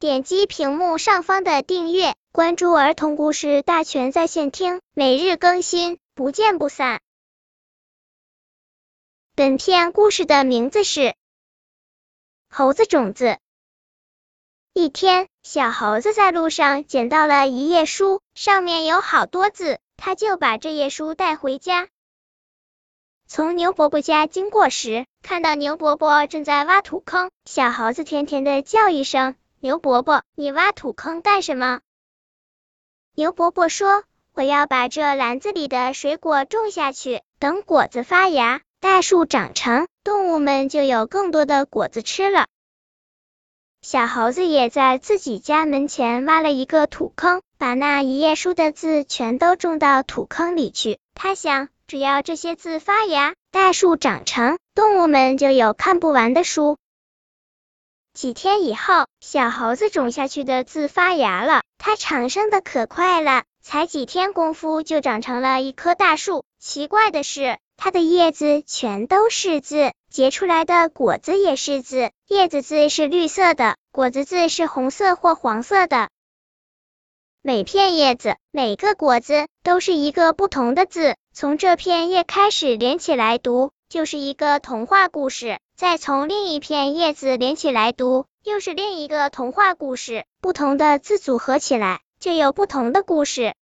点击屏幕上方的订阅，关注儿童故事大全在线听，每日更新，不见不散。本片故事的名字是《猴子种子》。一天，小猴子在路上捡到了一页书，上面有好多字，他就把这页书带回家。从牛伯伯家经过时，看到牛伯伯正在挖土坑，小猴子甜甜的叫一声：“牛伯伯，你挖土坑干什么？”牛伯伯说：“我要把这篮子里的水果种下去，等果子发芽，大树长成，动物们就有更多的果子吃了。”小猴子也在自己家门前挖了一个土坑，把那一页书的字全都种到土坑里去。他想。只要这些字发芽，大树长成，动物们就有看不完的书。几天以后，小猴子种下去的字发芽了，它长生的可快了，才几天功夫就长成了一棵大树。奇怪的是，它的叶子全都是字，结出来的果子也是字，叶子字是绿色的，果子字是红色或黄色的。每片叶子、每个果子都是一个不同的字。从这片叶开始连起来读，就是一个童话故事；再从另一片叶子连起来读，又是另一个童话故事。不同的字组合起来，就有不同的故事。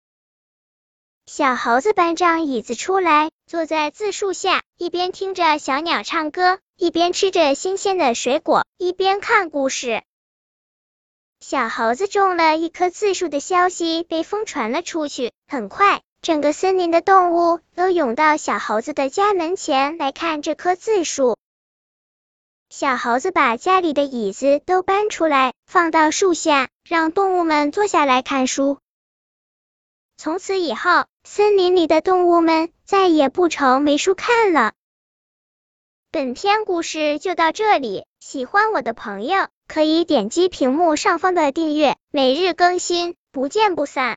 小猴子搬张椅子出来，坐在字树下，一边听着小鸟唱歌，一边吃着新鲜的水果，一边看故事。小猴子种了一棵字树的消息被风传了出去，很快。整个森林的动物都涌到小猴子的家门前来看这棵字树。小猴子把家里的椅子都搬出来，放到树下，让动物们坐下来看书。从此以后，森林里的动物们再也不愁没书看了。本篇故事就到这里，喜欢我的朋友可以点击屏幕上方的订阅，每日更新，不见不散。